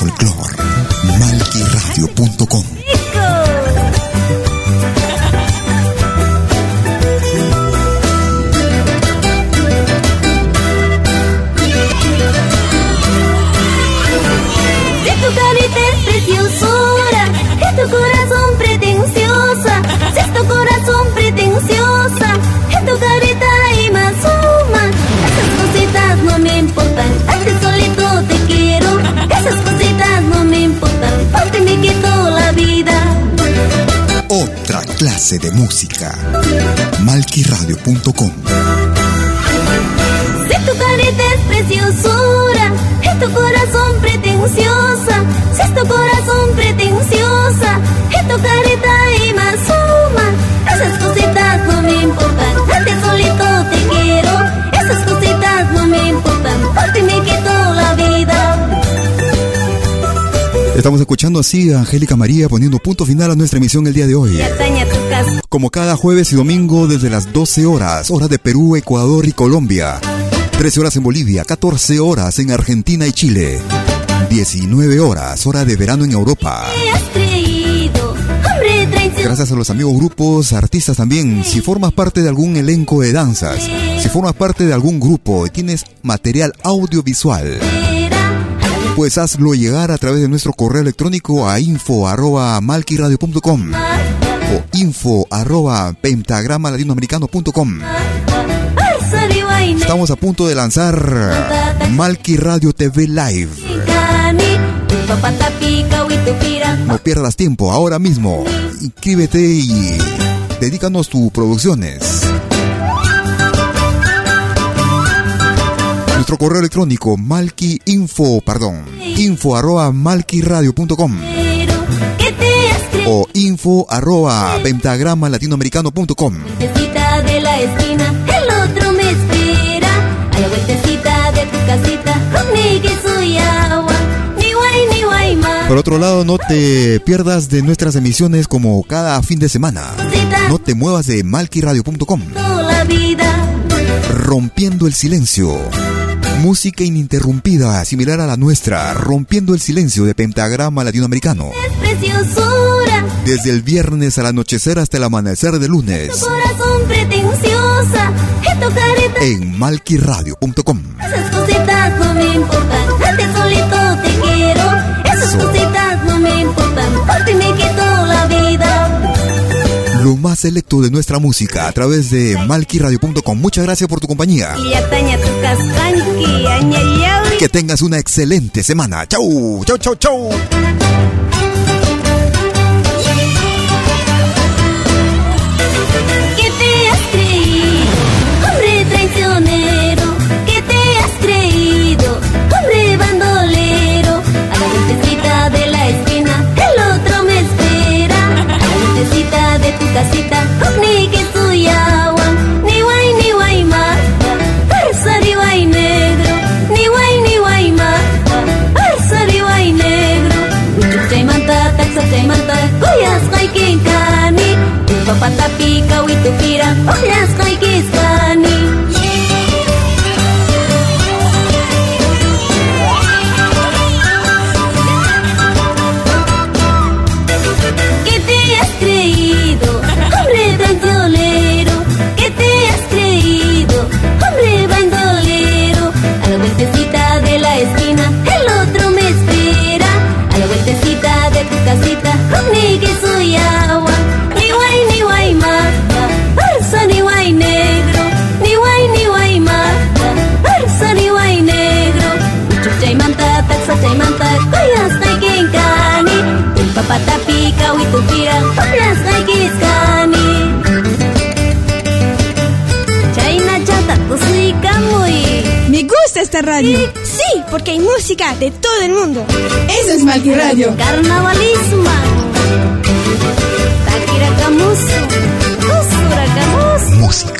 folclor. Malquiradio.com clase de música. Malquiradio.com Si tu carita es preciosura, es tu corazón pretenciosa. Si es tu corazón pretenciosa, es tu carita y más suma. Esas cositas no me importan, a ti solito te quiero. Esas cositas no me importan, porque me quito la vida. Estamos escuchando así a Angélica María poniendo punto final a nuestra emisión el día de hoy. Como cada jueves y domingo desde las 12 horas, hora de Perú, Ecuador y Colombia. 13 horas en Bolivia, 14 horas en Argentina y Chile. 19 horas, hora de verano en Europa. Gracias a los amigos grupos, artistas también. Si formas parte de algún elenco de danzas, si formas parte de algún grupo y tienes material audiovisual, pues hazlo llegar a través de nuestro correo electrónico a info arroba malquiradio.com o info arroba pentagrama latinoamericano.com. Estamos a punto de lanzar Malqui Radio TV Live. No pierdas tiempo, ahora mismo. Inscríbete y dedícanos tus producciones. Nuestro correo electrónico malqui info, perdón, info arroba malquiradio.com o info arroba pentagrama latinoamericano.com. De la esquina, el otro me espera. A la vueltecita de tu casita, ni que soy agua, ni guay, ni guay más. Por otro lado, no te pierdas de nuestras emisiones como cada fin de semana. No te muevas de malquiradio.com. Rompiendo el silencio. Música ininterrumpida, similar a la nuestra, Rompiendo el silencio de Pentagrama Latinoamericano. es preciosura. Desde el viernes al anochecer hasta el amanecer de Tu lunes. corazón pretenciosa. En malquiradio.com. Esas cositas no me importan, a ti solito te quiero. Esas cositas no me importan, porque me quito la vida. Lo más selecto de nuestra música a través de malquiradio.com. Muchas gracias por tu compañía. Que tengas una excelente semana. Chau, chau, chau, chau. Vueltecita de tu casita, ni que soy agua, ni guay, ni guay más. Arsari guay negro, ni guay, ni guay más. Arsari guay negro, Chuchay manta, taxa chay manta, Goyas kay kinkani Papa tapika witu radio. Sí, porque hay música de todo el mundo. Eso es Malqui Radio. Carnavalismo Música.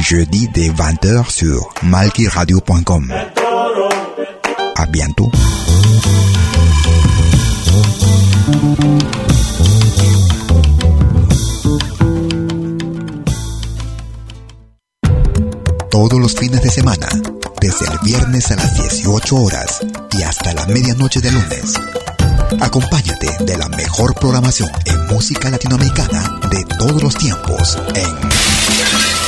Jeudi dès 20h sur malkiradio.com. À bientôt. Todos los fines de semana, desde el viernes a las 18 horas y hasta la medianoche de lunes. Acompáñate de la mejor programación en música latinoamericana de todos los tiempos en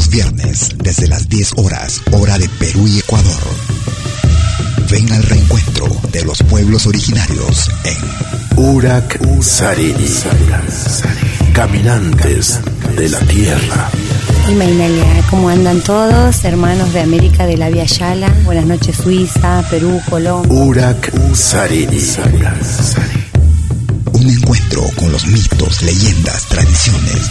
Los viernes, desde las 10 horas, hora de Perú y Ecuador. Ven al reencuentro de los pueblos originarios en Urak Sariri. Caminantes de la tierra. Y Mainalia, ¿cómo andan todos? Hermanos de América de la Via Yala. Buenas noches, Suiza, Perú, Colombia. Urak Sariri. Un encuentro con los mitos, leyendas, tradiciones,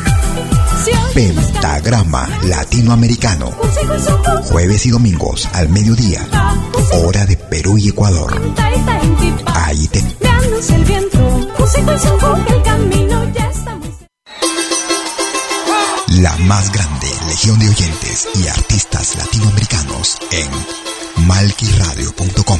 Pentagrama Latinoamericano. Jueves y domingos al mediodía. Hora de Perú y Ecuador. Ahí te... La más grande legión de oyentes y artistas latinoamericanos en malquiradio.com.